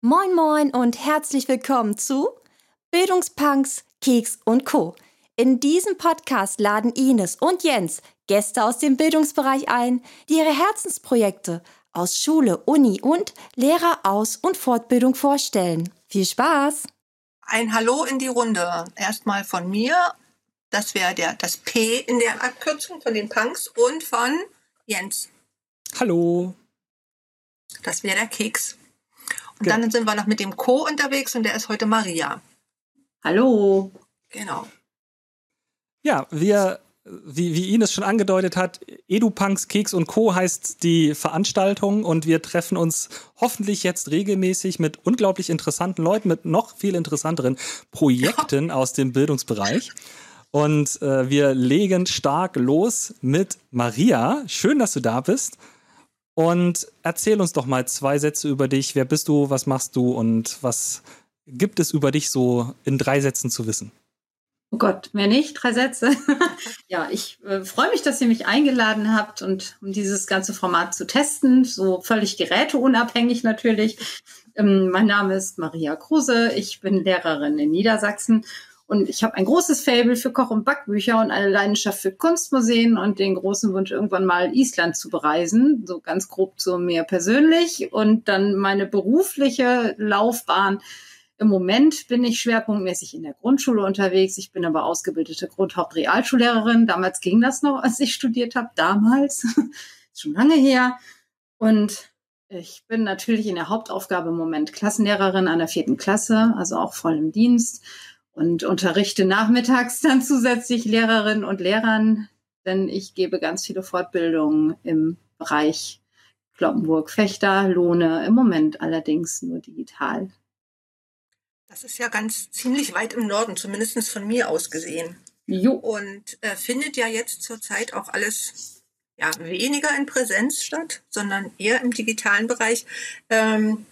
Moin moin und herzlich willkommen zu Bildungspunks, Keks und Co. In diesem Podcast laden Ines und Jens Gäste aus dem Bildungsbereich ein, die ihre Herzensprojekte aus Schule, Uni und Lehreraus- und Fortbildung vorstellen. Viel Spaß! Ein Hallo in die Runde. Erstmal von mir. Das wäre der das P in der Abkürzung von den Punks und von Jens. Hallo. Das wäre der Keks. Und Ge dann sind wir noch mit dem Co unterwegs und der ist heute Maria. Hallo. Genau. Ja, wir, wie, wie Ines schon angedeutet hat, EduPunks, Keks und Co. heißt die Veranstaltung und wir treffen uns hoffentlich jetzt regelmäßig mit unglaublich interessanten Leuten, mit noch viel interessanteren Projekten aus dem Bildungsbereich. Und äh, wir legen stark los mit Maria. Schön, dass du da bist. Und erzähl uns doch mal zwei Sätze über dich. Wer bist du? Was machst du? Und was gibt es über dich so in drei Sätzen zu wissen? Oh Gott, mehr nicht, drei Sätze. ja, ich äh, freue mich, dass ihr mich eingeladen habt und um dieses ganze Format zu testen, so völlig geräteunabhängig natürlich. Ähm, mein Name ist Maria Kruse, ich bin Lehrerin in Niedersachsen und ich habe ein großes Fable für Koch- und Backbücher und eine Leidenschaft für Kunstmuseen und den großen Wunsch, irgendwann mal Island zu bereisen. So ganz grob zu mir persönlich. Und dann meine berufliche Laufbahn. Im Moment bin ich schwerpunktmäßig in der Grundschule unterwegs. Ich bin aber ausgebildete Grundhauptrealschullehrerin. Damals ging das noch, als ich studiert habe. Damals. Schon lange her. Und ich bin natürlich in der Hauptaufgabe im Moment Klassenlehrerin an der vierten Klasse, also auch voll im Dienst und unterrichte nachmittags dann zusätzlich Lehrerinnen und Lehrern, denn ich gebe ganz viele Fortbildungen im Bereich Kloppenburg, Fechter, Lohne, im Moment allerdings nur digital. Das ist ja ganz ziemlich weit im Norden, zumindest von mir aus gesehen. Jo. Und äh, findet ja jetzt zurzeit auch alles ja, weniger in Präsenz statt, sondern eher im digitalen Bereich. Ähm,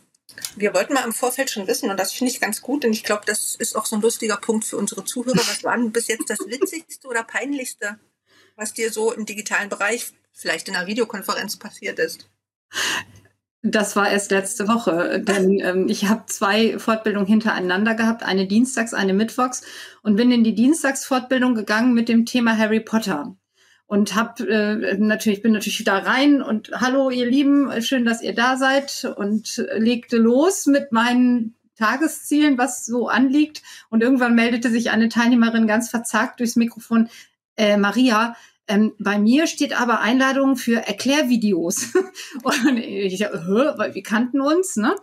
wir wollten mal im Vorfeld schon wissen, und das finde ich ganz gut, und ich glaube, das ist auch so ein lustiger Punkt für unsere Zuhörer. Was war denn bis jetzt das Witzigste oder Peinlichste, was dir so im digitalen Bereich, vielleicht in einer Videokonferenz passiert ist? Das war erst letzte Woche, denn ähm, ich habe zwei Fortbildungen hintereinander gehabt, eine dienstags, eine mittwochs und bin in die Dienstagsfortbildung gegangen mit dem Thema Harry Potter und hab äh, natürlich bin natürlich da rein und hallo ihr Lieben, schön, dass ihr da seid und legte los mit meinen Tageszielen, was so anliegt und irgendwann meldete sich eine Teilnehmerin ganz verzagt durchs Mikrofon, äh, Maria, ähm, bei mir steht aber Einladung für Erklärvideos. und ich weil wir kannten uns, ne?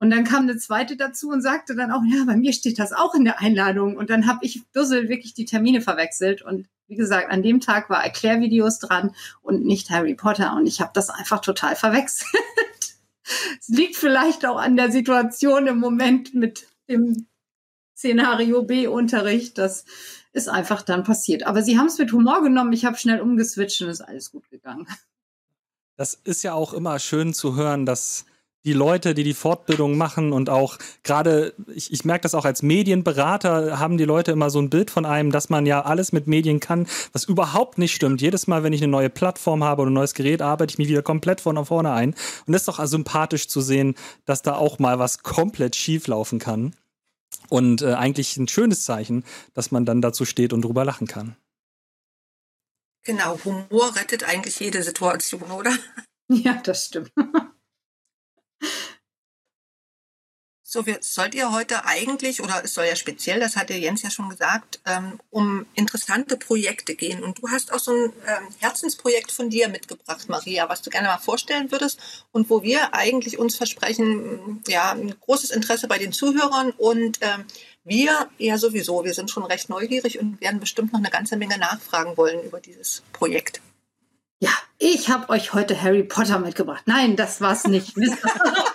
Und dann kam eine zweite dazu und sagte dann auch, ja, bei mir steht das auch in der Einladung. Und dann habe ich Dussel wirklich die Termine verwechselt. Und wie gesagt, an dem Tag war Erklärvideos dran und nicht Harry Potter. Und ich habe das einfach total verwechselt. es liegt vielleicht auch an der Situation im Moment mit dem Szenario B-Unterricht. Das ist einfach dann passiert. Aber sie haben es mit Humor genommen. Ich habe schnell umgeswitcht und ist alles gut gegangen. Das ist ja auch immer schön zu hören, dass die Leute, die die Fortbildung machen und auch gerade, ich, ich merke das auch als Medienberater, haben die Leute immer so ein Bild von einem, dass man ja alles mit Medien kann, was überhaupt nicht stimmt. Jedes Mal, wenn ich eine neue Plattform habe oder ein neues Gerät, arbeite ich mich wieder komplett von vorne ein. Und es ist doch sympathisch zu sehen, dass da auch mal was komplett schief laufen kann. Und äh, eigentlich ein schönes Zeichen, dass man dann dazu steht und drüber lachen kann. Genau, Humor rettet eigentlich jede Situation, oder? Ja, das stimmt. So, wir, sollt ihr heute eigentlich, oder es soll ja speziell, das hat der Jens ja schon gesagt, ähm, um interessante Projekte gehen. Und du hast auch so ein ähm, Herzensprojekt von dir mitgebracht, Maria, was du gerne mal vorstellen würdest und wo wir eigentlich uns versprechen, ja, ein großes Interesse bei den Zuhörern und ähm, wir ja sowieso, wir sind schon recht neugierig und werden bestimmt noch eine ganze Menge nachfragen wollen über dieses Projekt. Ja, ich habe euch heute Harry Potter mitgebracht. Nein, das war's nicht.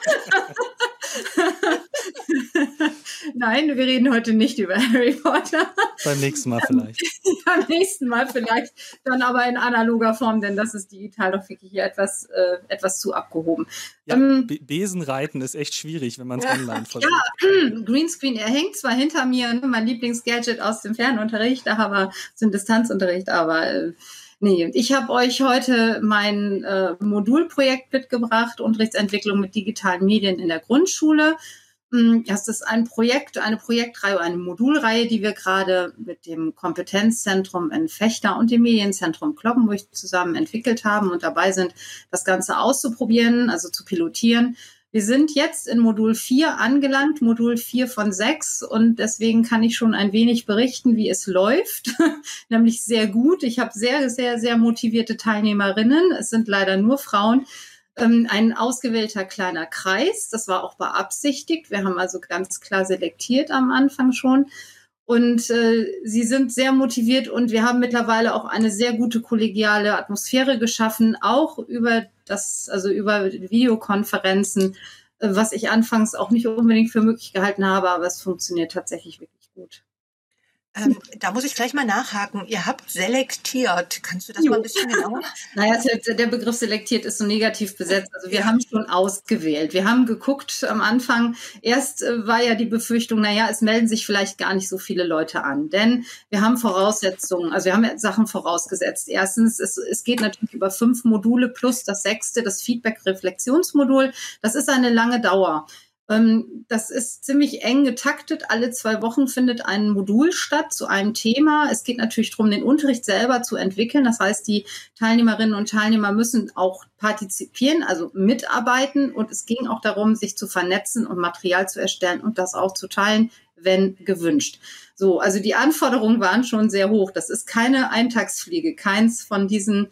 Nein, wir reden heute nicht über Harry Potter. Beim nächsten Mal vielleicht. Beim nächsten Mal vielleicht, dann aber in analoger Form, denn das ist digital doch wirklich hier etwas, äh, etwas zu abgehoben. Ja, ähm, Besenreiten ist echt schwierig, wenn man es online versucht. Ja, Greenscreen, er hängt zwar hinter mir, ne, mein Lieblingsgadget aus dem Fernunterricht, aber aus dem Distanzunterricht, aber äh, Nee, ich habe euch heute mein äh, Modulprojekt mitgebracht, Unterrichtsentwicklung mit digitalen Medien in der Grundschule. Hm, das ist ein Projekt, eine Projektreihe, eine Modulreihe, die wir gerade mit dem Kompetenzzentrum in Fechter und dem Medienzentrum Kloppenburg zusammen entwickelt haben und dabei sind, das Ganze auszuprobieren, also zu pilotieren. Wir sind jetzt in Modul 4 angelangt, Modul 4 von 6 und deswegen kann ich schon ein wenig berichten, wie es läuft, nämlich sehr gut. Ich habe sehr, sehr, sehr motivierte Teilnehmerinnen. Es sind leider nur Frauen. Ähm, ein ausgewählter kleiner Kreis, das war auch beabsichtigt. Wir haben also ganz klar selektiert am Anfang schon. Und äh, sie sind sehr motiviert und wir haben mittlerweile auch eine sehr gute kollegiale Atmosphäre geschaffen, auch über das, also über Videokonferenzen, äh, was ich anfangs auch nicht unbedingt für möglich gehalten habe, aber es funktioniert tatsächlich wirklich gut. Ähm, da muss ich gleich mal nachhaken. Ihr habt selektiert. Kannst du das jo. mal ein bisschen genauer? naja, der Begriff selektiert ist so negativ besetzt. Also wir ja. haben schon ausgewählt. Wir haben geguckt am Anfang. Erst äh, war ja die Befürchtung, naja, es melden sich vielleicht gar nicht so viele Leute an. Denn wir haben Voraussetzungen, also wir haben Sachen vorausgesetzt. Erstens, es, es geht natürlich über fünf Module plus das sechste, das Feedback-Reflexionsmodul. Das ist eine lange Dauer. Ähm, das ist ziemlich eng getaktet. Alle zwei Wochen findet ein Modul statt zu einem Thema. Es geht natürlich darum, den Unterricht selber zu entwickeln. Das heißt, die Teilnehmerinnen und Teilnehmer müssen auch partizipieren, also mitarbeiten. Und es ging auch darum, sich zu vernetzen und Material zu erstellen und das auch zu teilen, wenn gewünscht. So, also die Anforderungen waren schon sehr hoch. Das ist keine Eintagsfliege, keins von diesen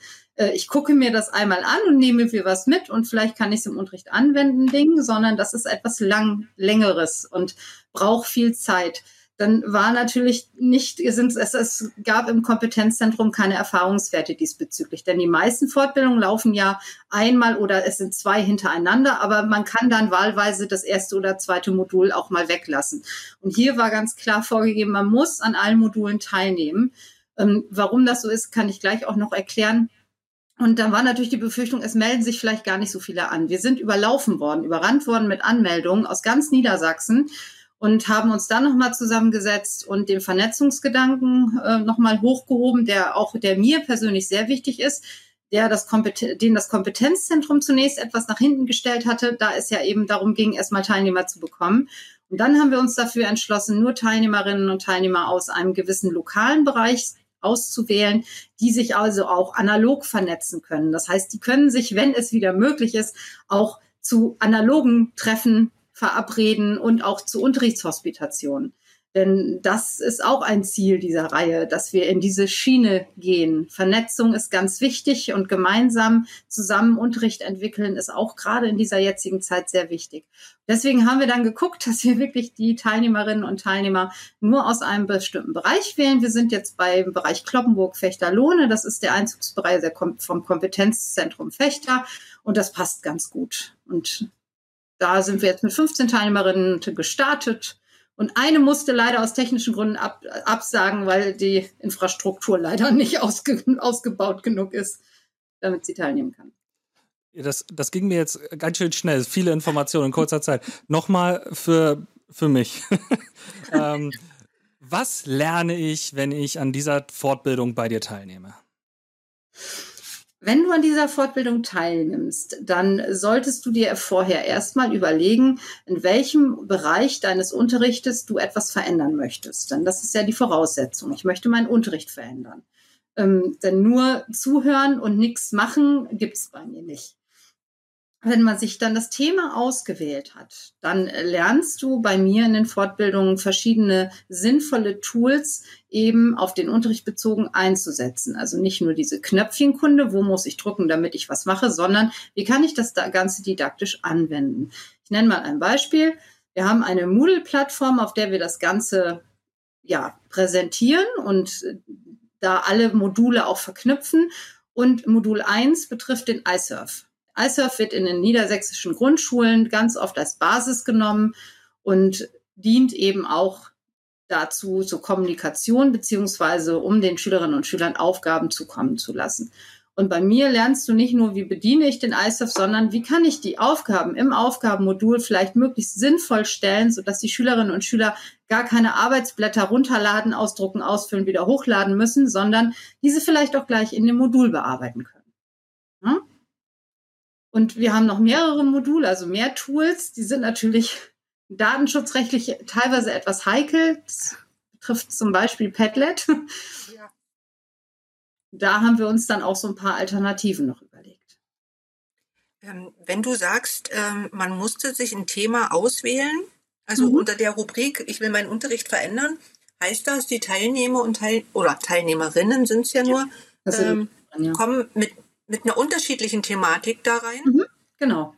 ich gucke mir das einmal an und nehme mir was mit und vielleicht kann ich es im Unterricht anwenden, Ding, sondern das ist etwas lang, längeres und braucht viel Zeit. Dann war natürlich nicht, es, es gab im Kompetenzzentrum keine Erfahrungswerte diesbezüglich, denn die meisten Fortbildungen laufen ja einmal oder es sind zwei hintereinander, aber man kann dann wahlweise das erste oder zweite Modul auch mal weglassen. Und hier war ganz klar vorgegeben, man muss an allen Modulen teilnehmen. Ähm, warum das so ist, kann ich gleich auch noch erklären. Und dann war natürlich die Befürchtung, es melden sich vielleicht gar nicht so viele an. Wir sind überlaufen worden, überrannt worden mit Anmeldungen aus ganz Niedersachsen und haben uns dann nochmal zusammengesetzt und den Vernetzungsgedanken äh, nochmal hochgehoben, der auch, der mir persönlich sehr wichtig ist, der das den das Kompetenzzentrum zunächst etwas nach hinten gestellt hatte, da es ja eben darum ging, erstmal Teilnehmer zu bekommen. Und dann haben wir uns dafür entschlossen, nur Teilnehmerinnen und Teilnehmer aus einem gewissen lokalen Bereich auszuwählen, die sich also auch analog vernetzen können. Das heißt, die können sich, wenn es wieder möglich ist, auch zu analogen Treffen verabreden und auch zu Unterrichtshospitationen. Denn das ist auch ein Ziel dieser Reihe, dass wir in diese Schiene gehen. Vernetzung ist ganz wichtig und gemeinsam zusammen Unterricht entwickeln ist auch gerade in dieser jetzigen Zeit sehr wichtig. Deswegen haben wir dann geguckt, dass wir wirklich die Teilnehmerinnen und Teilnehmer nur aus einem bestimmten Bereich wählen. Wir sind jetzt beim Bereich Kloppenburg-Fechter-Lohne. Das ist der Einzugsbereich vom Kompetenzzentrum Fechter und das passt ganz gut. Und da sind wir jetzt mit 15 Teilnehmerinnen gestartet und eine musste leider aus technischen Gründen ab, absagen, weil die Infrastruktur leider nicht ausge, ausgebaut genug ist, damit sie teilnehmen kann. Das, das ging mir jetzt ganz schön schnell, viele Informationen in kurzer Zeit. Nochmal für, für mich. ähm, was lerne ich, wenn ich an dieser Fortbildung bei dir teilnehme? Wenn du an dieser Fortbildung teilnimmst, dann solltest du dir vorher erstmal überlegen, in welchem Bereich deines Unterrichtes du etwas verändern möchtest. Denn das ist ja die Voraussetzung. Ich möchte meinen Unterricht verändern. Ähm, denn nur zuhören und nichts machen gibt's bei mir nicht wenn man sich dann das Thema ausgewählt hat, dann lernst du bei mir in den Fortbildungen verschiedene sinnvolle Tools eben auf den Unterricht bezogen einzusetzen. Also nicht nur diese Knöpfchenkunde, wo muss ich drücken, damit ich was mache, sondern wie kann ich das Ganze didaktisch anwenden. Ich nenne mal ein Beispiel. Wir haben eine Moodle-Plattform, auf der wir das Ganze ja, präsentieren und da alle Module auch verknüpfen. Und Modul 1 betrifft den iSurf. iSurf wird in den niedersächsischen Grundschulen ganz oft als Basis genommen und dient eben auch dazu, zur Kommunikation beziehungsweise um den Schülerinnen und Schülern Aufgaben zukommen zu lassen. Und bei mir lernst du nicht nur, wie bediene ich den iSurf, sondern wie kann ich die Aufgaben im Aufgabenmodul vielleicht möglichst sinnvoll stellen, sodass die Schülerinnen und Schüler gar keine Arbeitsblätter runterladen, ausdrucken, ausfüllen, wieder hochladen müssen, sondern diese vielleicht auch gleich in dem Modul bearbeiten können. Und wir haben noch mehrere Module, also mehr Tools. Die sind natürlich datenschutzrechtlich teilweise etwas heikel. Das betrifft zum Beispiel Padlet. Ja. Da haben wir uns dann auch so ein paar Alternativen noch überlegt. Ähm, wenn du sagst, ähm, man musste sich ein Thema auswählen, also mhm. unter der Rubrik, ich will meinen Unterricht verändern, heißt das, die Teilnehmer und Teil oder Teilnehmerinnen sind es ja nur, ähm, ja. kommen mit, mit einer unterschiedlichen Thematik da rein? Mhm. Genau.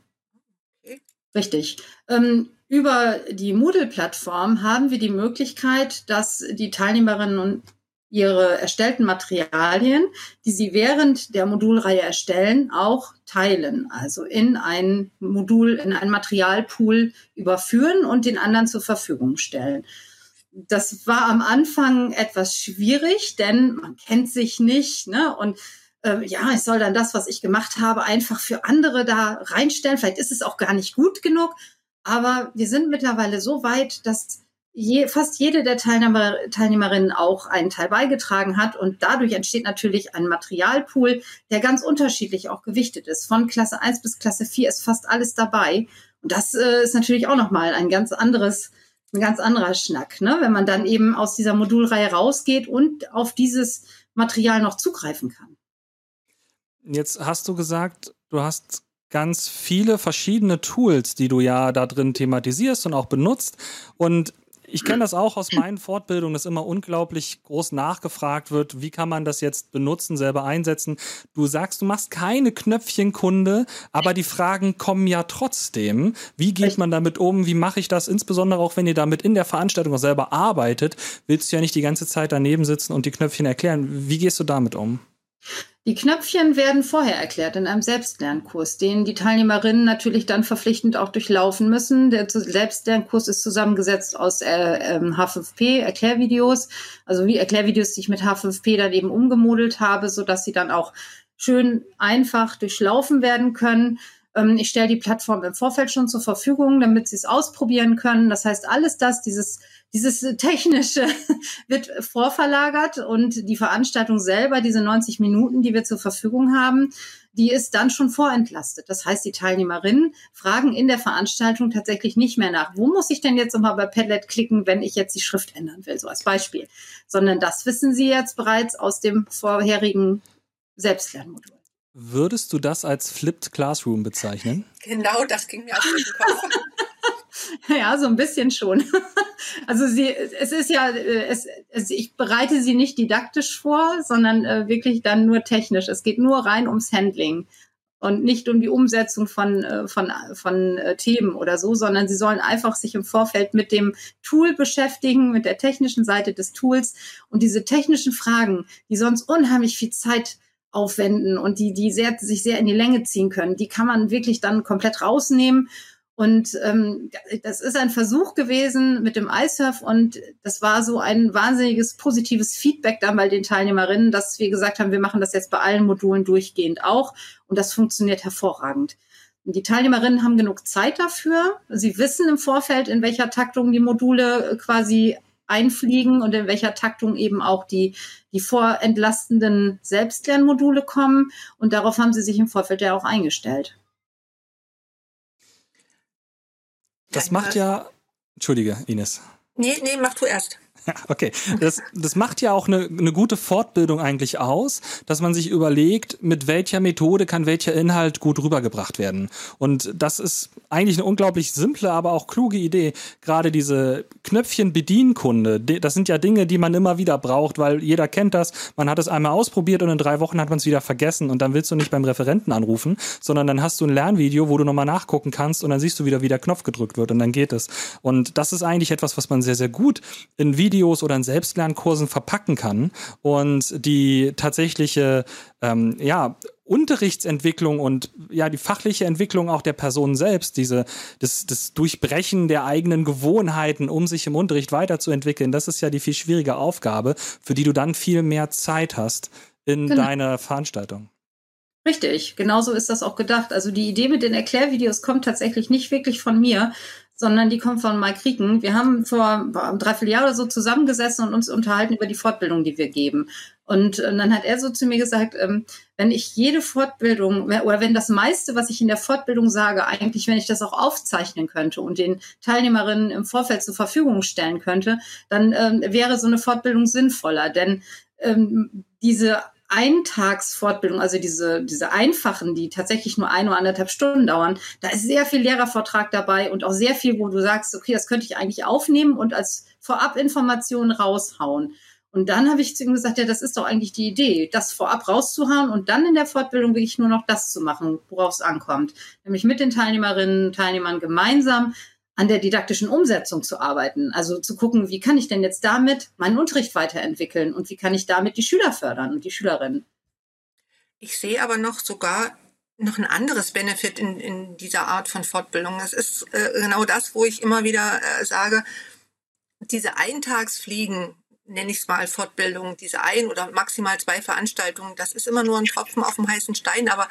Okay. Richtig. Ähm, über die Moodle-Plattform haben wir die Möglichkeit, dass die Teilnehmerinnen und ihre erstellten Materialien, die sie während der Modulreihe erstellen, auch teilen, also in ein Modul, in ein Materialpool überführen und den anderen zur Verfügung stellen. Das war am Anfang etwas schwierig, denn man kennt sich nicht, ne? Und äh, ja, ich soll dann das, was ich gemacht habe, einfach für andere da reinstellen. Vielleicht ist es auch gar nicht gut genug. Aber wir sind mittlerweile so weit, dass je, fast jede der Teilnehmer, Teilnehmerinnen auch einen Teil beigetragen hat. Und dadurch entsteht natürlich ein Materialpool, der ganz unterschiedlich auch gewichtet ist. Von Klasse 1 bis Klasse 4 ist fast alles dabei. Und das äh, ist natürlich auch nochmal ein ganz anderes, ein ganz anderer Schnack, ne? wenn man dann eben aus dieser Modulreihe rausgeht und auf dieses Material noch zugreifen kann. Jetzt hast du gesagt, du hast ganz viele verschiedene Tools, die du ja da drin thematisierst und auch benutzt. Und ich kenne das auch aus meinen Fortbildungen, dass immer unglaublich groß nachgefragt wird, wie kann man das jetzt benutzen, selber einsetzen. Du sagst, du machst keine Knöpfchenkunde, aber die Fragen kommen ja trotzdem. Wie geht man damit um? Wie mache ich das? Insbesondere auch, wenn ihr damit in der Veranstaltung auch selber arbeitet, willst du ja nicht die ganze Zeit daneben sitzen und die Knöpfchen erklären. Wie gehst du damit um? Die Knöpfchen werden vorher erklärt in einem Selbstlernkurs, den die Teilnehmerinnen natürlich dann verpflichtend auch durchlaufen müssen. Der Selbstlernkurs ist zusammengesetzt aus äh, ähm, H5P-Erklärvideos, also wie Erklärvideos, die ich mit H5P dann eben umgemodelt habe, so dass sie dann auch schön einfach durchlaufen werden können. Ähm, ich stelle die Plattform im Vorfeld schon zur Verfügung, damit sie es ausprobieren können. Das heißt, alles das, dieses dieses Technische wird vorverlagert und die Veranstaltung selber, diese 90 Minuten, die wir zur Verfügung haben, die ist dann schon vorentlastet. Das heißt, die Teilnehmerinnen fragen in der Veranstaltung tatsächlich nicht mehr nach, wo muss ich denn jetzt nochmal bei Padlet klicken, wenn ich jetzt die Schrift ändern will, so als Beispiel. Sondern das wissen sie jetzt bereits aus dem vorherigen Selbstlernmodul. Würdest du das als Flipped Classroom bezeichnen? Genau, das ging mir aus dem Kopf. Ja, so ein bisschen schon. Also sie, es ist ja, äh, es, es, ich bereite sie nicht didaktisch vor, sondern äh, wirklich dann nur technisch. Es geht nur rein ums Handling und nicht um die Umsetzung von, äh, von, von äh, Themen oder so, sondern sie sollen einfach sich im Vorfeld mit dem Tool beschäftigen, mit der technischen Seite des Tools und diese technischen Fragen, die sonst unheimlich viel Zeit aufwenden und die, die sehr, sich sehr in die Länge ziehen können, die kann man wirklich dann komplett rausnehmen und ähm, das ist ein Versuch gewesen mit dem iSurf und das war so ein wahnsinniges positives Feedback dann bei den Teilnehmerinnen, dass wir gesagt haben, wir machen das jetzt bei allen Modulen durchgehend auch und das funktioniert hervorragend. Die Teilnehmerinnen haben genug Zeit dafür. Sie wissen im Vorfeld, in welcher Taktung die Module quasi einfliegen und in welcher Taktung eben auch die, die vorentlastenden Selbstlernmodule kommen. Und darauf haben sie sich im Vorfeld ja auch eingestellt. Das macht ja. Entschuldige, Ines. Nee, nee, mach du erst. Okay, das, das macht ja auch eine, eine gute Fortbildung eigentlich aus, dass man sich überlegt, mit welcher Methode kann welcher Inhalt gut rübergebracht werden. Und das ist eigentlich eine unglaublich simple, aber auch kluge Idee. Gerade diese Knöpfchen-Bedienkunde, das sind ja Dinge, die man immer wieder braucht, weil jeder kennt das. Man hat es einmal ausprobiert und in drei Wochen hat man es wieder vergessen und dann willst du nicht beim Referenten anrufen, sondern dann hast du ein Lernvideo, wo du nochmal nachgucken kannst und dann siehst du wieder, wie der Knopf gedrückt wird und dann geht es. Und das ist eigentlich etwas, was man sehr, sehr gut in Videos Videos oder in Selbstlernkursen verpacken kann und die tatsächliche ähm, ja, Unterrichtsentwicklung und ja die fachliche Entwicklung auch der Person selbst, diese das, das Durchbrechen der eigenen Gewohnheiten, um sich im Unterricht weiterzuentwickeln, das ist ja die viel schwierige Aufgabe, für die du dann viel mehr Zeit hast in genau. deiner Veranstaltung. Richtig, genauso ist das auch gedacht. Also die Idee mit den Erklärvideos kommt tatsächlich nicht wirklich von mir, sondern die kommt von Mike Rieken. Wir haben vor einem Dreivierteljahr oder so zusammengesessen und uns unterhalten über die Fortbildung, die wir geben. Und, und dann hat er so zu mir gesagt, ähm, wenn ich jede Fortbildung oder wenn das meiste, was ich in der Fortbildung sage, eigentlich, wenn ich das auch aufzeichnen könnte und den Teilnehmerinnen im Vorfeld zur Verfügung stellen könnte, dann ähm, wäre so eine Fortbildung sinnvoller. Denn ähm, diese Eintagsfortbildung, also diese, diese einfachen, die tatsächlich nur ein oder anderthalb Stunden dauern, da ist sehr viel Lehrervortrag dabei und auch sehr viel, wo du sagst, okay, das könnte ich eigentlich aufnehmen und als Vorabinformation raushauen. Und dann habe ich zu ihm gesagt, ja, das ist doch eigentlich die Idee, das vorab rauszuhauen und dann in der Fortbildung wirklich nur noch das zu machen, worauf es ankommt. Nämlich mit den Teilnehmerinnen und Teilnehmern gemeinsam an der didaktischen Umsetzung zu arbeiten. Also zu gucken, wie kann ich denn jetzt damit meinen Unterricht weiterentwickeln und wie kann ich damit die Schüler fördern und die Schülerinnen. Ich sehe aber noch sogar noch ein anderes Benefit in, in dieser Art von Fortbildung. Es ist äh, genau das, wo ich immer wieder äh, sage, diese Eintagsfliegen, nenne ich es mal Fortbildung, diese ein oder maximal zwei Veranstaltungen, das ist immer nur ein Tropfen auf dem heißen Stein, aber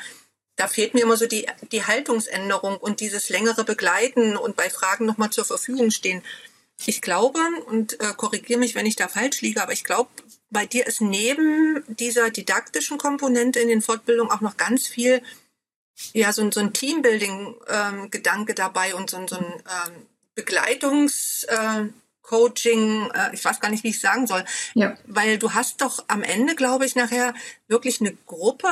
da fehlt mir immer so die, die Haltungsänderung und dieses längere Begleiten und bei Fragen nochmal zur Verfügung stehen. Ich glaube, und äh, korrigiere mich, wenn ich da falsch liege, aber ich glaube, bei dir ist neben dieser didaktischen Komponente in den Fortbildungen auch noch ganz viel, ja, so, so ein Teambuilding-Gedanke ähm, dabei und so, so ein ähm, Begleitungs- äh, Coaching, äh, ich weiß gar nicht, wie ich sagen soll. Ja. Weil du hast doch am Ende, glaube ich, nachher wirklich eine Gruppe,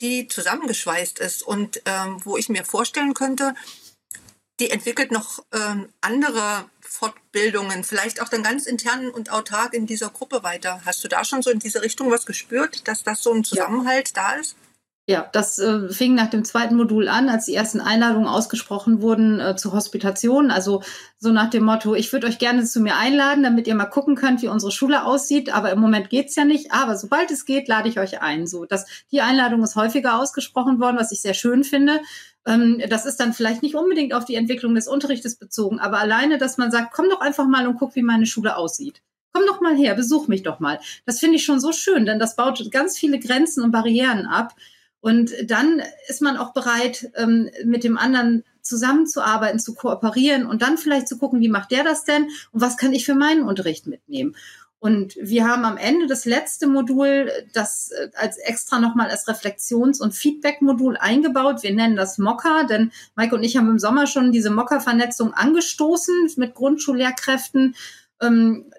die zusammengeschweißt ist und ähm, wo ich mir vorstellen könnte, die entwickelt noch ähm, andere Fortbildungen, vielleicht auch dann ganz intern und autark in dieser Gruppe weiter. Hast du da schon so in diese Richtung was gespürt, dass das so ein Zusammenhalt ja. da ist? Ja, das äh, fing nach dem zweiten Modul an, als die ersten Einladungen ausgesprochen wurden äh, zur Hospitation. Also so nach dem Motto, ich würde euch gerne zu mir einladen, damit ihr mal gucken könnt, wie unsere Schule aussieht. Aber im Moment geht's ja nicht. Aber sobald es geht, lade ich euch ein. So, dass die Einladung ist häufiger ausgesprochen worden, was ich sehr schön finde. Ähm, das ist dann vielleicht nicht unbedingt auf die Entwicklung des Unterrichtes bezogen, aber alleine, dass man sagt, komm doch einfach mal und guck, wie meine Schule aussieht komm doch mal her, besuch mich doch mal. Das finde ich schon so schön, denn das baut ganz viele Grenzen und Barrieren ab. Und dann ist man auch bereit, ähm, mit dem anderen zusammenzuarbeiten, zu kooperieren und dann vielleicht zu gucken, wie macht der das denn und was kann ich für meinen Unterricht mitnehmen. Und wir haben am Ende das letzte Modul, das äh, als extra nochmal als Reflexions- und Feedback-Modul eingebaut. Wir nennen das Mokka, denn Mike und ich haben im Sommer schon diese Mokka-Vernetzung angestoßen mit Grundschullehrkräften. Ähm,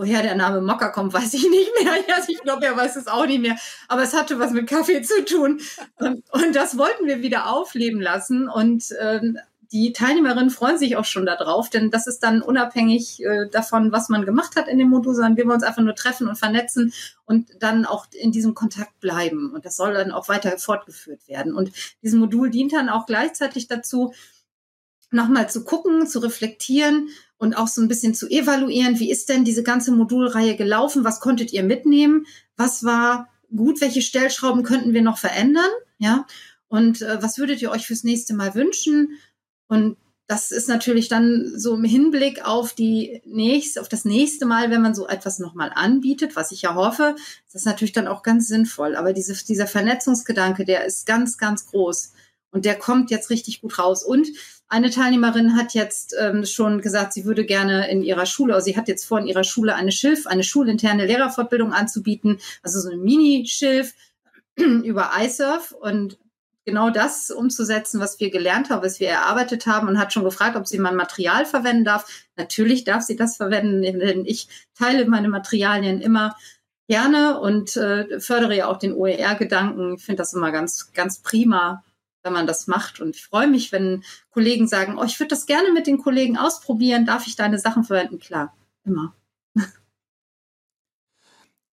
woher der Name Mokka kommt, weiß ich nicht mehr. Also ich glaube, er weiß es auch nicht mehr. Aber es hatte was mit Kaffee zu tun. Und, und das wollten wir wieder aufleben lassen. Und ähm, die Teilnehmerinnen freuen sich auch schon darauf, denn das ist dann unabhängig äh, davon, was man gemacht hat in dem Modul, sondern wir wollen uns einfach nur treffen und vernetzen und dann auch in diesem Kontakt bleiben. Und das soll dann auch weiter fortgeführt werden. Und dieses Modul dient dann auch gleichzeitig dazu, nochmal zu gucken, zu reflektieren und auch so ein bisschen zu evaluieren, wie ist denn diese ganze Modulreihe gelaufen, was konntet ihr mitnehmen, was war gut, welche Stellschrauben könnten wir noch verändern, ja, und äh, was würdet ihr euch fürs nächste Mal wünschen? Und das ist natürlich dann so im Hinblick auf die nächste, auf das nächste Mal, wenn man so etwas nochmal anbietet, was ich ja hoffe, das ist natürlich dann auch ganz sinnvoll. Aber diese, dieser Vernetzungsgedanke, der ist ganz, ganz groß. Und der kommt jetzt richtig gut raus. Und eine Teilnehmerin hat jetzt ähm, schon gesagt, sie würde gerne in ihrer Schule, also sie hat jetzt vor, in ihrer Schule eine Schilf, eine schulinterne Lehrerfortbildung anzubieten, also so ein Mini-Schilf über iSurf und genau das umzusetzen, was wir gelernt haben, was wir erarbeitet haben und hat schon gefragt, ob sie mein Material verwenden darf. Natürlich darf sie das verwenden, denn ich teile meine Materialien immer gerne und äh, fördere ja auch den OER-Gedanken. Ich finde das immer ganz, ganz prima, wenn man das macht. Und ich freue mich, wenn Kollegen sagen, oh, ich würde das gerne mit den Kollegen ausprobieren, darf ich deine Sachen verwenden? Klar, immer.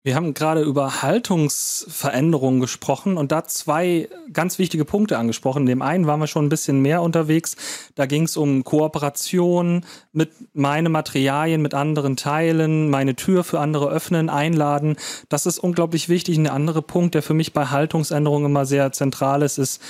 Wir haben gerade über Haltungsveränderungen gesprochen und da zwei ganz wichtige Punkte angesprochen. Dem einen waren wir schon ein bisschen mehr unterwegs. Da ging es um Kooperation mit meine Materialien, mit anderen Teilen, meine Tür für andere öffnen, einladen. Das ist unglaublich wichtig. Ein anderer Punkt, der für mich bei Haltungsänderungen immer sehr zentral ist, ist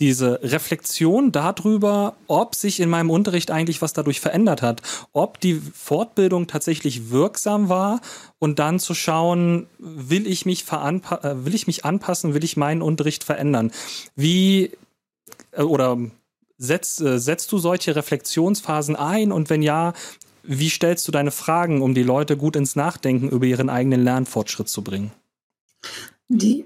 diese Reflexion darüber, ob sich in meinem Unterricht eigentlich was dadurch verändert hat, ob die Fortbildung tatsächlich wirksam war und dann zu schauen, will ich mich, äh, will ich mich anpassen, will ich meinen Unterricht verändern? Wie äh, oder setzt, äh, setzt du solche Reflexionsphasen ein und wenn ja, wie stellst du deine Fragen, um die Leute gut ins Nachdenken über ihren eigenen Lernfortschritt zu bringen? Die,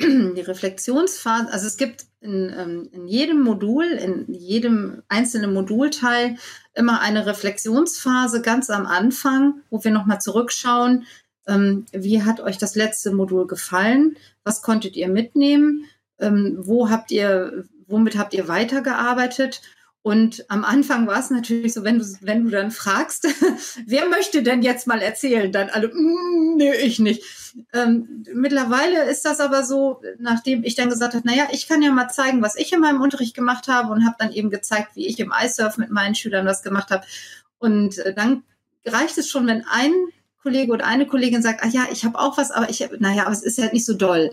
die Reflexionsphase, also es gibt in, ähm, in jedem Modul, in jedem einzelnen Modulteil immer eine Reflexionsphase ganz am Anfang, wo wir nochmal zurückschauen, ähm, wie hat euch das letzte Modul gefallen, was konntet ihr mitnehmen, ähm, wo habt ihr, womit habt ihr weitergearbeitet und am Anfang war es natürlich so, wenn du, wenn du dann fragst, wer möchte denn jetzt mal erzählen, dann alle, mm, nee, ich nicht. Ähm, mittlerweile ist das aber so, nachdem ich dann gesagt habe, naja, ich kann ja mal zeigen, was ich in meinem Unterricht gemacht habe und habe dann eben gezeigt, wie ich im Eissurf mit meinen Schülern was gemacht habe. Und äh, dann reicht es schon, wenn ein Kollege oder eine Kollegin sagt, ah ja, ich habe auch was, aber ich, naja, aber es ist ja nicht so doll.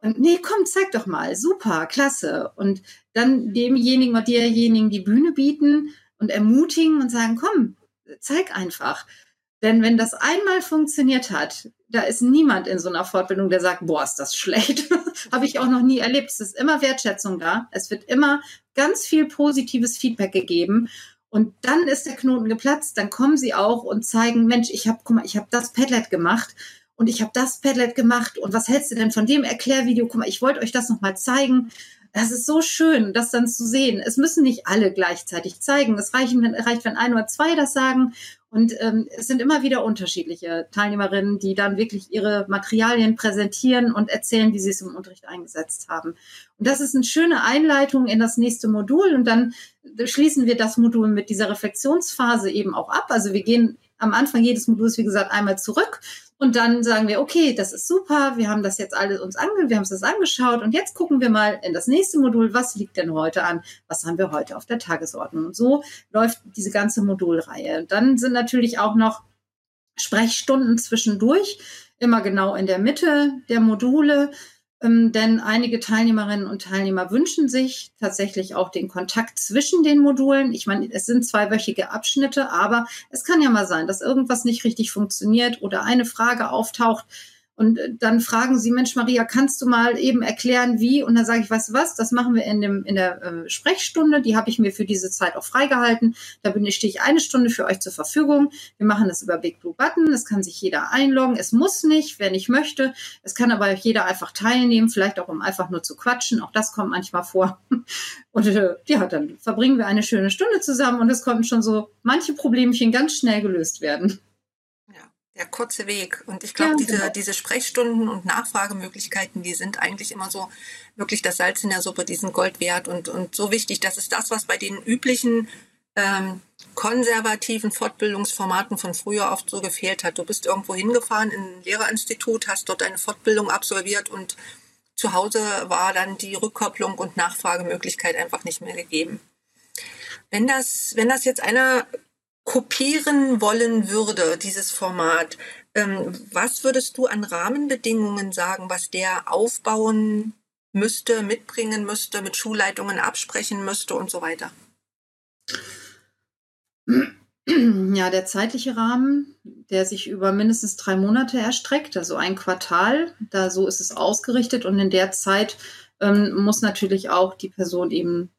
Und nee, komm, zeig doch mal. Super, klasse. Und dann demjenigen oder derjenigen die Bühne bieten und ermutigen und sagen, komm, zeig einfach. Denn wenn das einmal funktioniert hat, da ist niemand in so einer Fortbildung, der sagt, boah, ist das schlecht. Habe ich auch noch nie erlebt. Es ist immer Wertschätzung da. Es wird immer ganz viel positives Feedback gegeben. Und dann ist der Knoten geplatzt. Dann kommen sie auch und zeigen, Mensch, ich habe, guck mal, ich habe das Padlet gemacht und ich habe das Padlet gemacht und was hältst du denn von dem Erklärvideo? Guck mal, ich wollte euch das nochmal zeigen. Das ist so schön, das dann zu sehen. Es müssen nicht alle gleichzeitig zeigen. Es reicht, reicht wenn ein oder zwei das sagen. Und ähm, es sind immer wieder unterschiedliche Teilnehmerinnen, die dann wirklich ihre Materialien präsentieren und erzählen, wie sie es im Unterricht eingesetzt haben. Und das ist eine schöne Einleitung in das nächste Modul. Und dann schließen wir das Modul mit dieser Reflexionsphase eben auch ab. Also wir gehen am Anfang jedes Moduls, wie gesagt, einmal zurück und dann sagen wir, okay, das ist super, wir haben das jetzt alle uns ange, wir haben uns das angeschaut und jetzt gucken wir mal in das nächste Modul, was liegt denn heute an, was haben wir heute auf der Tagesordnung. Und so läuft diese ganze Modulreihe. dann sind natürlich auch noch Sprechstunden zwischendurch, immer genau in der Mitte der Module. Ähm, denn einige Teilnehmerinnen und Teilnehmer wünschen sich tatsächlich auch den Kontakt zwischen den Modulen. Ich meine, es sind zweiwöchige Abschnitte, aber es kann ja mal sein, dass irgendwas nicht richtig funktioniert oder eine Frage auftaucht, und äh, dann fragen sie, Mensch, Maria, kannst du mal eben erklären, wie? Und dann sage ich, weißt du was, das machen wir in, dem, in der äh, Sprechstunde. Die habe ich mir für diese Zeit auch freigehalten. Da bin ich, stehe ich eine Stunde für euch zur Verfügung. Wir machen das über Big Blue Button. Es kann sich jeder einloggen. Es muss nicht, wer nicht möchte. Es kann aber jeder einfach teilnehmen, vielleicht auch um einfach nur zu quatschen. Auch das kommt manchmal vor. Und äh, ja, dann verbringen wir eine schöne Stunde zusammen und es konnten schon so manche Problemchen ganz schnell gelöst werden der kurze Weg. Und ich glaube, ja, diese, genau. diese Sprechstunden und Nachfragemöglichkeiten, die sind eigentlich immer so wirklich das Salz in der Suppe, diesen Gold wert und, und so wichtig. Das ist das, was bei den üblichen ähm, konservativen Fortbildungsformaten von früher oft so gefehlt hat. Du bist irgendwo hingefahren in ein Lehrerinstitut, hast dort eine Fortbildung absolviert und zu Hause war dann die Rückkopplung und Nachfragemöglichkeit einfach nicht mehr gegeben. Wenn das, wenn das jetzt einer kopieren wollen würde, dieses Format, ähm, was würdest du an Rahmenbedingungen sagen, was der aufbauen müsste, mitbringen müsste, mit Schulleitungen absprechen müsste und so weiter? Ja, der zeitliche Rahmen, der sich über mindestens drei Monate erstreckt, also ein Quartal, da so ist es ausgerichtet und in der Zeit ähm, muss natürlich auch die Person eben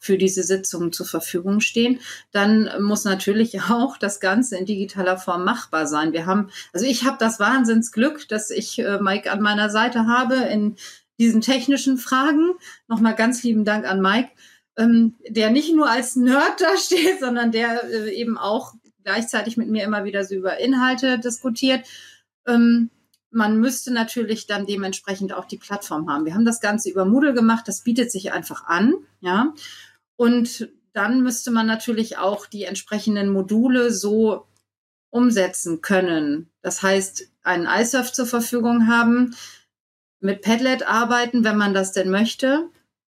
für diese Sitzungen zur Verfügung stehen, dann muss natürlich auch das Ganze in digitaler Form machbar sein. Wir haben, also ich habe das Wahnsinnsglück, dass ich äh, Mike an meiner Seite habe in diesen technischen Fragen. Nochmal ganz lieben Dank an Mike, ähm, der nicht nur als Nerd da steht, sondern der äh, eben auch gleichzeitig mit mir immer wieder so über Inhalte diskutiert. Ähm, man müsste natürlich dann dementsprechend auch die Plattform haben. Wir haben das Ganze über Moodle gemacht, das bietet sich einfach an, ja. Und dann müsste man natürlich auch die entsprechenden Module so umsetzen können. Das heißt, einen iSurf zur Verfügung haben, mit Padlet arbeiten, wenn man das denn möchte,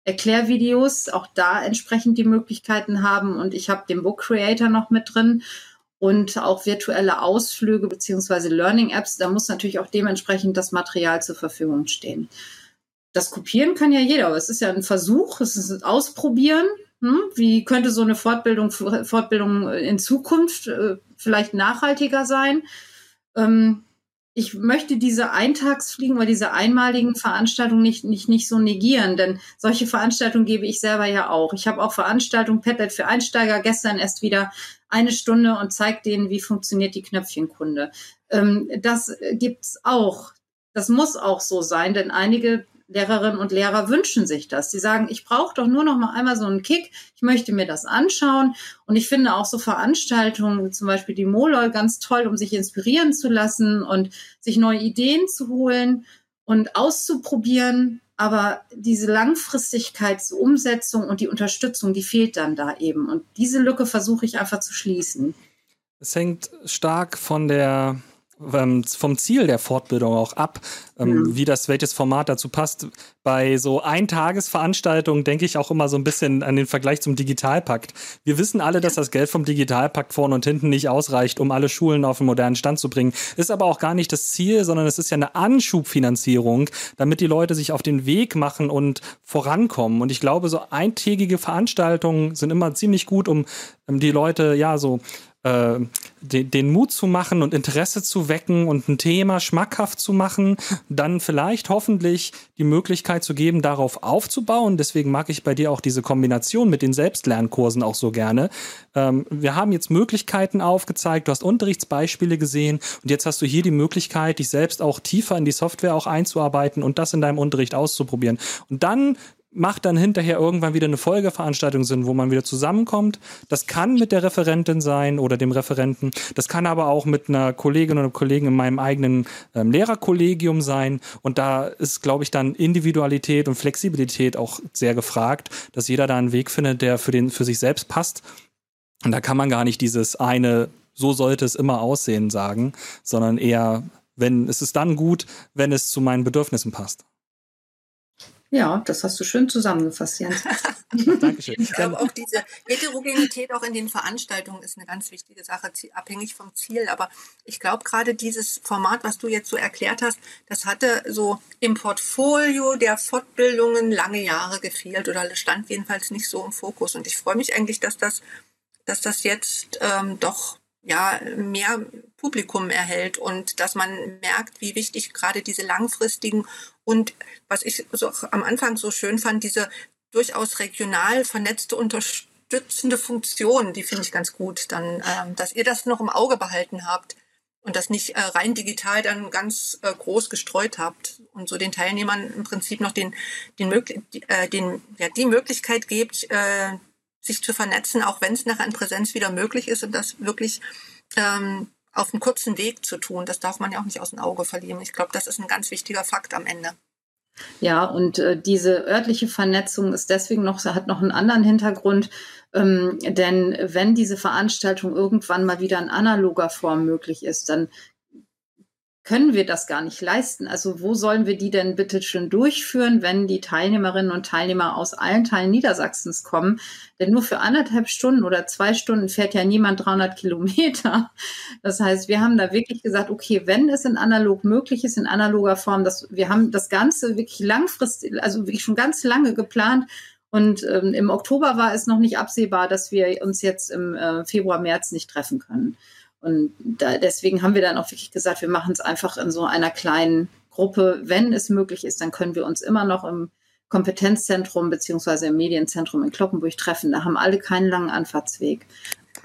Erklärvideos, auch da entsprechend die Möglichkeiten haben. Und ich habe den Book Creator noch mit drin und auch virtuelle Ausflüge beziehungsweise Learning Apps. Da muss natürlich auch dementsprechend das Material zur Verfügung stehen. das kopieren kann ja jeder, aber es ist ja ein Versuch, es ist ein Ausprobieren. Hm? Wie könnte so eine Fortbildung, Fortbildung in Zukunft äh, vielleicht nachhaltiger sein? Ähm, ich möchte diese Eintagsfliegen oder diese einmaligen Veranstaltungen nicht, nicht, nicht so negieren, denn solche Veranstaltungen gebe ich selber ja auch. Ich habe auch Veranstaltungen Padlet für Einsteiger gestern erst wieder eine Stunde und zeige denen, wie funktioniert die Knöpfchenkunde. Ähm, das gibt's auch. Das muss auch so sein, denn einige Lehrerinnen und Lehrer wünschen sich das. Die sagen, ich brauche doch nur noch mal einmal so einen Kick. Ich möchte mir das anschauen. Und ich finde auch so Veranstaltungen, zum Beispiel die Molol, ganz toll, um sich inspirieren zu lassen und sich neue Ideen zu holen und auszuprobieren. Aber diese Langfristigkeitsumsetzung und die Unterstützung, die fehlt dann da eben. Und diese Lücke versuche ich einfach zu schließen. Es hängt stark von der ähm, vom Ziel der Fortbildung auch ab, ähm, ja. wie das, welches Format dazu passt. Bei so Eintagesveranstaltungen denke ich auch immer so ein bisschen an den Vergleich zum Digitalpakt. Wir wissen alle, dass das Geld vom Digitalpakt vorne und hinten nicht ausreicht, um alle Schulen auf einen modernen Stand zu bringen. Ist aber auch gar nicht das Ziel, sondern es ist ja eine Anschubfinanzierung, damit die Leute sich auf den Weg machen und vorankommen. Und ich glaube, so eintägige Veranstaltungen sind immer ziemlich gut, um, um die Leute ja so äh, den, Mut zu machen und Interesse zu wecken und ein Thema schmackhaft zu machen, dann vielleicht hoffentlich die Möglichkeit zu geben, darauf aufzubauen. Deswegen mag ich bei dir auch diese Kombination mit den Selbstlernkursen auch so gerne. Ähm, wir haben jetzt Möglichkeiten aufgezeigt, du hast Unterrichtsbeispiele gesehen und jetzt hast du hier die Möglichkeit, dich selbst auch tiefer in die Software auch einzuarbeiten und das in deinem Unterricht auszuprobieren. Und dann macht dann hinterher irgendwann wieder eine Folgeveranstaltung Sinn, wo man wieder zusammenkommt. Das kann mit der Referentin sein oder dem Referenten. Das kann aber auch mit einer Kollegin oder Kollegen in meinem eigenen ähm, Lehrerkollegium sein. Und da ist, glaube ich, dann Individualität und Flexibilität auch sehr gefragt, dass jeder da einen Weg findet, der für den, für sich selbst passt. Und da kann man gar nicht dieses eine, so sollte es immer aussehen sagen, sondern eher, wenn, es ist dann gut, wenn es zu meinen Bedürfnissen passt. Ja, das hast du schön zusammengefasst, Jens. Dankeschön. Ich glaube auch diese Heterogenität auch in den Veranstaltungen ist eine ganz wichtige Sache, abhängig vom Ziel. Aber ich glaube gerade dieses Format, was du jetzt so erklärt hast, das hatte so im Portfolio der Fortbildungen lange Jahre gefehlt oder stand jedenfalls nicht so im Fokus. Und ich freue mich eigentlich, dass das, dass das jetzt ähm, doch ja, mehr Publikum erhält und dass man merkt, wie wichtig gerade diese langfristigen und was ich so am Anfang so schön fand, diese durchaus regional vernetzte unterstützende Funktion, die finde ich ganz gut, dann, ähm, dass ihr das noch im Auge behalten habt und das nicht äh, rein digital dann ganz äh, groß gestreut habt und so den Teilnehmern im Prinzip noch den, den, äh, den ja, die Möglichkeit gebt, äh, sich zu vernetzen, auch wenn es nachher in Präsenz wieder möglich ist und das wirklich ähm, auf einem kurzen Weg zu tun. Das darf man ja auch nicht aus dem Auge verlieren. Ich glaube, das ist ein ganz wichtiger Fakt am Ende. Ja, und äh, diese örtliche Vernetzung ist deswegen noch, hat noch einen anderen Hintergrund, ähm, denn wenn diese Veranstaltung irgendwann mal wieder in analoger Form möglich ist, dann können wir das gar nicht leisten. Also wo sollen wir die denn bitte schön durchführen, wenn die Teilnehmerinnen und Teilnehmer aus allen Teilen Niedersachsens kommen? Denn nur für anderthalb Stunden oder zwei Stunden fährt ja niemand 300 Kilometer. Das heißt, wir haben da wirklich gesagt, okay, wenn es in analog möglich ist, in analoger Form, dass wir haben das Ganze wirklich langfristig, also wirklich schon ganz lange geplant. Und ähm, im Oktober war es noch nicht absehbar, dass wir uns jetzt im äh, Februar, März nicht treffen können. Und da, deswegen haben wir dann auch wirklich gesagt, wir machen es einfach in so einer kleinen Gruppe. Wenn es möglich ist, dann können wir uns immer noch im Kompetenzzentrum beziehungsweise im Medienzentrum in Kloppenburg treffen. Da haben alle keinen langen Anfahrtsweg.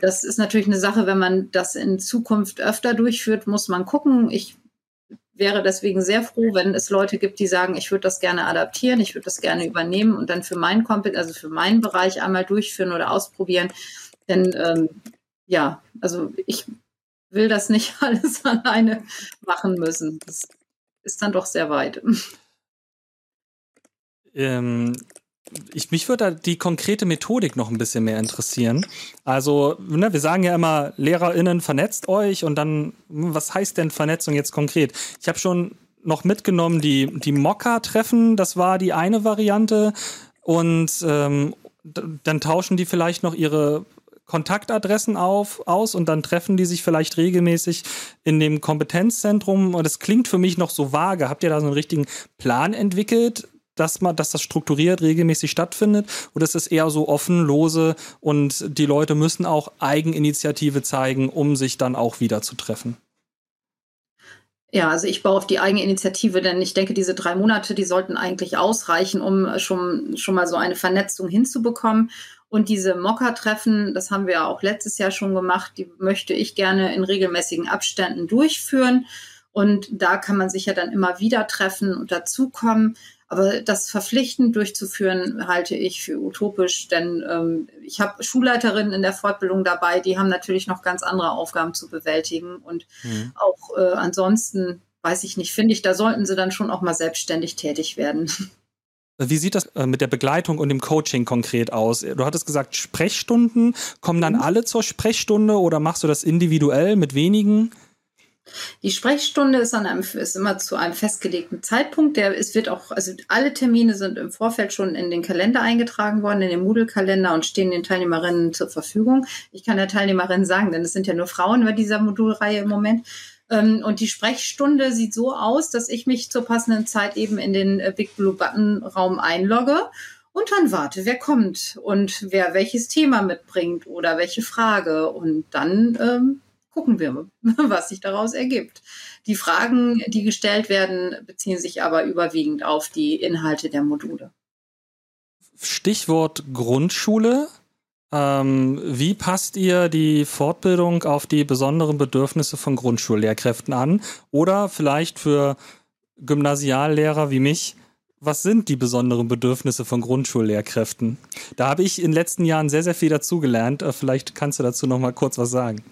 Das ist natürlich eine Sache, wenn man das in Zukunft öfter durchführt, muss man gucken. Ich wäre deswegen sehr froh, wenn es Leute gibt, die sagen, ich würde das gerne adaptieren, ich würde das gerne übernehmen und dann für meinen Kompet also für meinen Bereich einmal durchführen oder ausprobieren. Denn ähm, ja, also ich will das nicht alles alleine machen müssen. Das ist dann doch sehr weit. Ähm, ich, mich würde die konkrete Methodik noch ein bisschen mehr interessieren. Also, ne, wir sagen ja immer, LehrerInnen vernetzt euch und dann, was heißt denn Vernetzung jetzt konkret? Ich habe schon noch mitgenommen, die, die Mokka-Treffen, das war die eine Variante. Und ähm, dann tauschen die vielleicht noch ihre Kontaktadressen auf, aus und dann treffen die sich vielleicht regelmäßig in dem Kompetenzzentrum. Und das klingt für mich noch so vage. Habt ihr da so einen richtigen Plan entwickelt? dass man, dass das strukturiert regelmäßig stattfindet? Oder ist es eher so offen, lose und die Leute müssen auch Eigeninitiative zeigen, um sich dann auch wieder zu treffen? Ja, also ich baue auf die eigene Initiative, denn ich denke, diese drei Monate, die sollten eigentlich ausreichen, um schon, schon mal so eine Vernetzung hinzubekommen. Und diese Mocker-Treffen, das haben wir ja auch letztes Jahr schon gemacht, die möchte ich gerne in regelmäßigen Abständen durchführen. Und da kann man sich ja dann immer wieder treffen und dazukommen. Aber das verpflichtend durchzuführen, halte ich für utopisch, denn ähm, ich habe Schulleiterinnen in der Fortbildung dabei, die haben natürlich noch ganz andere Aufgaben zu bewältigen. Und mhm. auch äh, ansonsten, weiß ich nicht, finde ich, da sollten sie dann schon auch mal selbstständig tätig werden. Wie sieht das äh, mit der Begleitung und dem Coaching konkret aus? Du hattest gesagt, Sprechstunden. Kommen dann mhm. alle zur Sprechstunde oder machst du das individuell mit wenigen? Die Sprechstunde ist, an einem, ist immer zu einem festgelegten Zeitpunkt. Der, es wird auch, also alle Termine sind im Vorfeld schon in den Kalender eingetragen worden, in den Moodle-Kalender und stehen den Teilnehmerinnen zur Verfügung. Ich kann der Teilnehmerin sagen, denn es sind ja nur Frauen bei dieser Modulreihe im Moment. Ähm, und die Sprechstunde sieht so aus, dass ich mich zur passenden Zeit eben in den äh, Big Blue Button Raum einlogge und dann warte, wer kommt und wer welches Thema mitbringt oder welche Frage. Und dann ähm, gucken wir, was sich daraus ergibt. Die Fragen, die gestellt werden, beziehen sich aber überwiegend auf die Inhalte der Module. Stichwort Grundschule. Ähm, wie passt ihr die Fortbildung auf die besonderen Bedürfnisse von Grundschullehrkräften an? Oder vielleicht für Gymnasiallehrer wie mich, was sind die besonderen Bedürfnisse von Grundschullehrkräften? Da habe ich in den letzten Jahren sehr, sehr viel dazugelernt. Äh, vielleicht kannst du dazu noch mal kurz was sagen.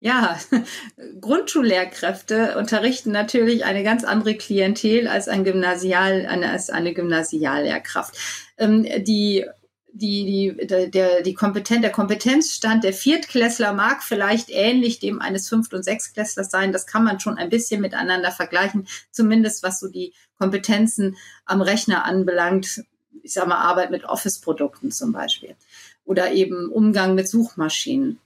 Ja, Grundschullehrkräfte unterrichten natürlich eine ganz andere Klientel als ein Gymnasial, eine, als eine Gymnasiallehrkraft. Ähm, die die, die, der, die Kompetenz, der Kompetenzstand der Viertklässler mag vielleicht ähnlich dem eines Fünft- und Sechstklässlers sein. Das kann man schon ein bisschen miteinander vergleichen, zumindest was so die Kompetenzen am Rechner anbelangt. Ich sage mal Arbeit mit Office-Produkten zum Beispiel oder eben Umgang mit Suchmaschinen.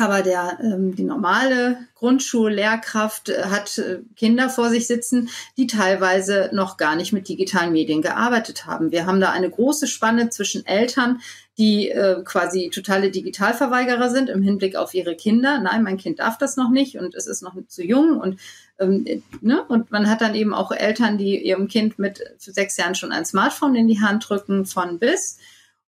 Aber der, ähm, die normale Grundschullehrkraft äh, hat äh, Kinder vor sich sitzen, die teilweise noch gar nicht mit digitalen Medien gearbeitet haben. Wir haben da eine große Spanne zwischen Eltern, die äh, quasi totale Digitalverweigerer sind im Hinblick auf ihre Kinder. Nein, mein Kind darf das noch nicht und es ist noch zu jung und ähm, ne? und man hat dann eben auch Eltern, die ihrem Kind mit sechs Jahren schon ein Smartphone in die Hand drücken von bis.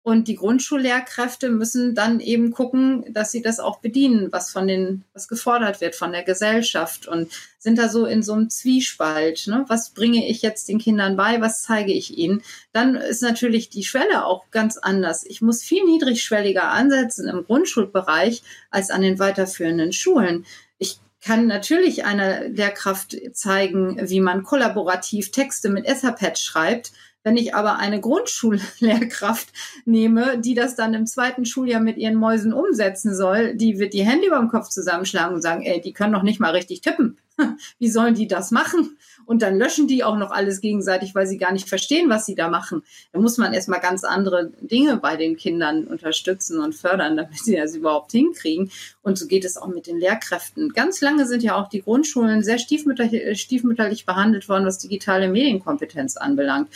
Und die Grundschullehrkräfte müssen dann eben gucken, dass sie das auch bedienen, was von den, was gefordert wird von der Gesellschaft und sind da so in so einem Zwiespalt. Ne? Was bringe ich jetzt den Kindern bei? Was zeige ich ihnen? Dann ist natürlich die Schwelle auch ganz anders. Ich muss viel niedrigschwelliger ansetzen im Grundschulbereich als an den weiterführenden Schulen. Ich kann natürlich einer Lehrkraft zeigen, wie man kollaborativ Texte mit Etherpad schreibt wenn ich aber eine Grundschullehrkraft nehme, die das dann im zweiten Schuljahr mit ihren Mäusen umsetzen soll, die wird die Hände über dem Kopf zusammenschlagen und sagen, ey, die können doch nicht mal richtig tippen. Wie sollen die das machen? Und dann löschen die auch noch alles gegenseitig, weil sie gar nicht verstehen, was sie da machen. Da muss man erstmal ganz andere Dinge bei den Kindern unterstützen und fördern, damit sie das überhaupt hinkriegen. Und so geht es auch mit den Lehrkräften. Ganz lange sind ja auch die Grundschulen sehr stiefmütterlich, stiefmütterlich behandelt worden, was digitale Medienkompetenz anbelangt.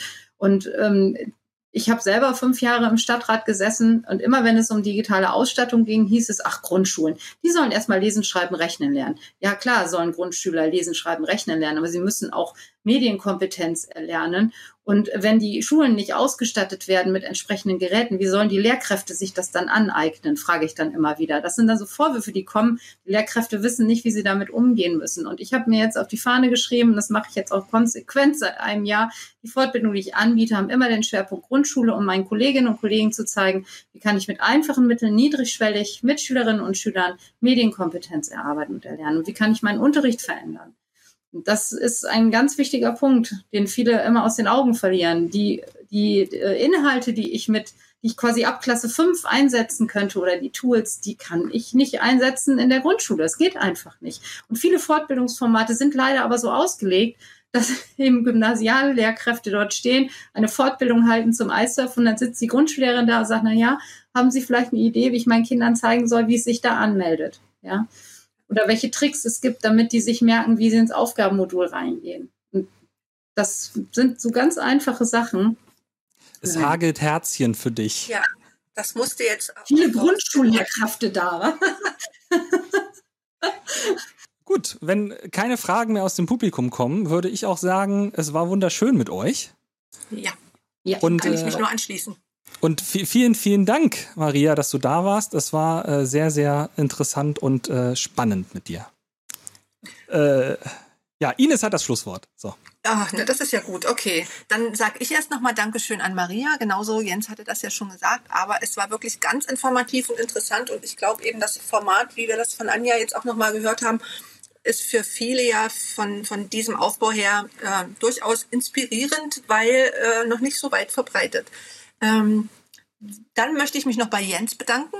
Und ähm, ich habe selber fünf Jahre im Stadtrat gesessen und immer wenn es um digitale Ausstattung ging, hieß es, ach, Grundschulen, die sollen erstmal lesen, schreiben, rechnen lernen. Ja klar, sollen Grundschüler lesen, schreiben, rechnen lernen, aber sie müssen auch Medienkompetenz erlernen. Und wenn die Schulen nicht ausgestattet werden mit entsprechenden Geräten, wie sollen die Lehrkräfte sich das dann aneignen, frage ich dann immer wieder. Das sind dann so Vorwürfe, die kommen. Die Lehrkräfte wissen nicht, wie sie damit umgehen müssen. Und ich habe mir jetzt auf die Fahne geschrieben, das mache ich jetzt auch konsequent seit einem Jahr, die Fortbildung, die ich anbiete, haben immer den Schwerpunkt Grundschule, um meinen Kolleginnen und Kollegen zu zeigen, wie kann ich mit einfachen Mitteln niedrigschwellig mit Schülerinnen und Schülern Medienkompetenz erarbeiten und erlernen und wie kann ich meinen Unterricht verändern. Das ist ein ganz wichtiger Punkt, den viele immer aus den Augen verlieren. Die, die äh, Inhalte, die ich mit, die ich quasi ab Klasse 5 einsetzen könnte oder die Tools, die kann ich nicht einsetzen in der Grundschule. Das geht einfach nicht. Und viele Fortbildungsformate sind leider aber so ausgelegt, dass eben Gymnasiallehrkräfte dort stehen, eine Fortbildung halten zum Eissurfen und dann sitzt die Grundschullehrerin da und sagt, na ja, haben Sie vielleicht eine Idee, wie ich meinen Kindern zeigen soll, wie es sich da anmeldet? Ja oder welche Tricks es gibt, damit die sich merken, wie sie ins Aufgabenmodul reingehen. Und Das sind so ganz einfache Sachen. Es hagelt Herzchen für dich. Ja, das musste jetzt. Viele Grundschullehrkräfte da. Gut, wenn keine Fragen mehr aus dem Publikum kommen, würde ich auch sagen, es war wunderschön mit euch. Ja. Ja, Und, Kann ich mich äh, nur anschließen. Und vi- vielen, vielen Dank, Maria, dass du da warst. Es war äh, sehr, sehr interessant und äh, spannend mit dir. Äh, ja, Ines hat das Schlusswort. So. Ach, ne, das ist ja gut. Okay, dann sage ich erst nochmal Dankeschön an Maria. Genauso, Jens hatte das ja schon gesagt, aber es war wirklich ganz informativ und interessant und ich glaube eben, das Format, wie wir das von Anja jetzt auch nochmal gehört haben, ist für viele ja von, von diesem Aufbau her äh, durchaus inspirierend, weil äh, noch nicht so weit verbreitet. Ähm, dann möchte ich mich noch bei Jens bedanken.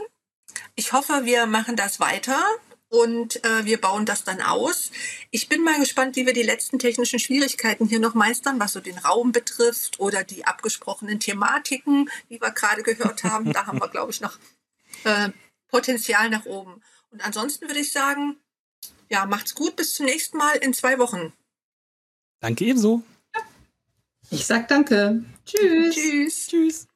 Ich hoffe, wir machen das weiter und äh, wir bauen das dann aus. Ich bin mal gespannt, wie wir die letzten technischen Schwierigkeiten hier noch meistern, was so den Raum betrifft oder die abgesprochenen Thematiken, die wir gerade gehört haben. Da haben wir, glaube ich, noch äh, Potenzial nach oben. Und ansonsten würde ich sagen, ja, macht's gut, bis zum nächsten Mal in zwei Wochen. Danke ebenso. Ich sag danke. Tschüss. Tschüss. Tschüss.